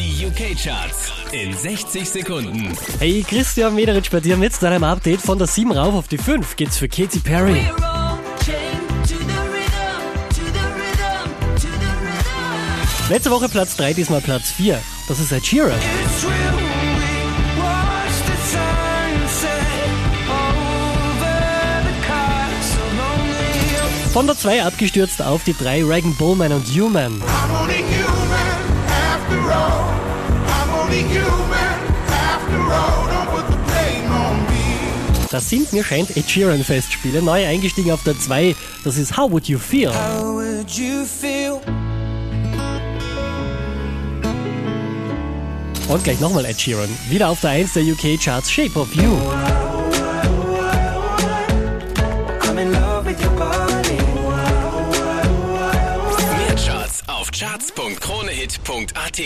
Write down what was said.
Die UK-Charts in 60 Sekunden. Hey, Christian Mederitsch bei dir mit deinem Update von der 7 rauf auf die 5 geht's für Katy Perry. Letzte Woche Platz 3, diesmal Platz 4. Das ist Ed Sheeran. Von der 2 abgestürzt auf die 3 Regan Bowman und Human. Das sind mir scheint Ed Sheeran Festspiele. Neu eingestiegen auf der 2. Das ist How Would You Feel? How would you feel? Und gleich nochmal Ed Sheeran. Wieder auf der 1 der UK Charts Shape of You. I'm in love with your body. Mehr Charts auf charts.kronehit.at.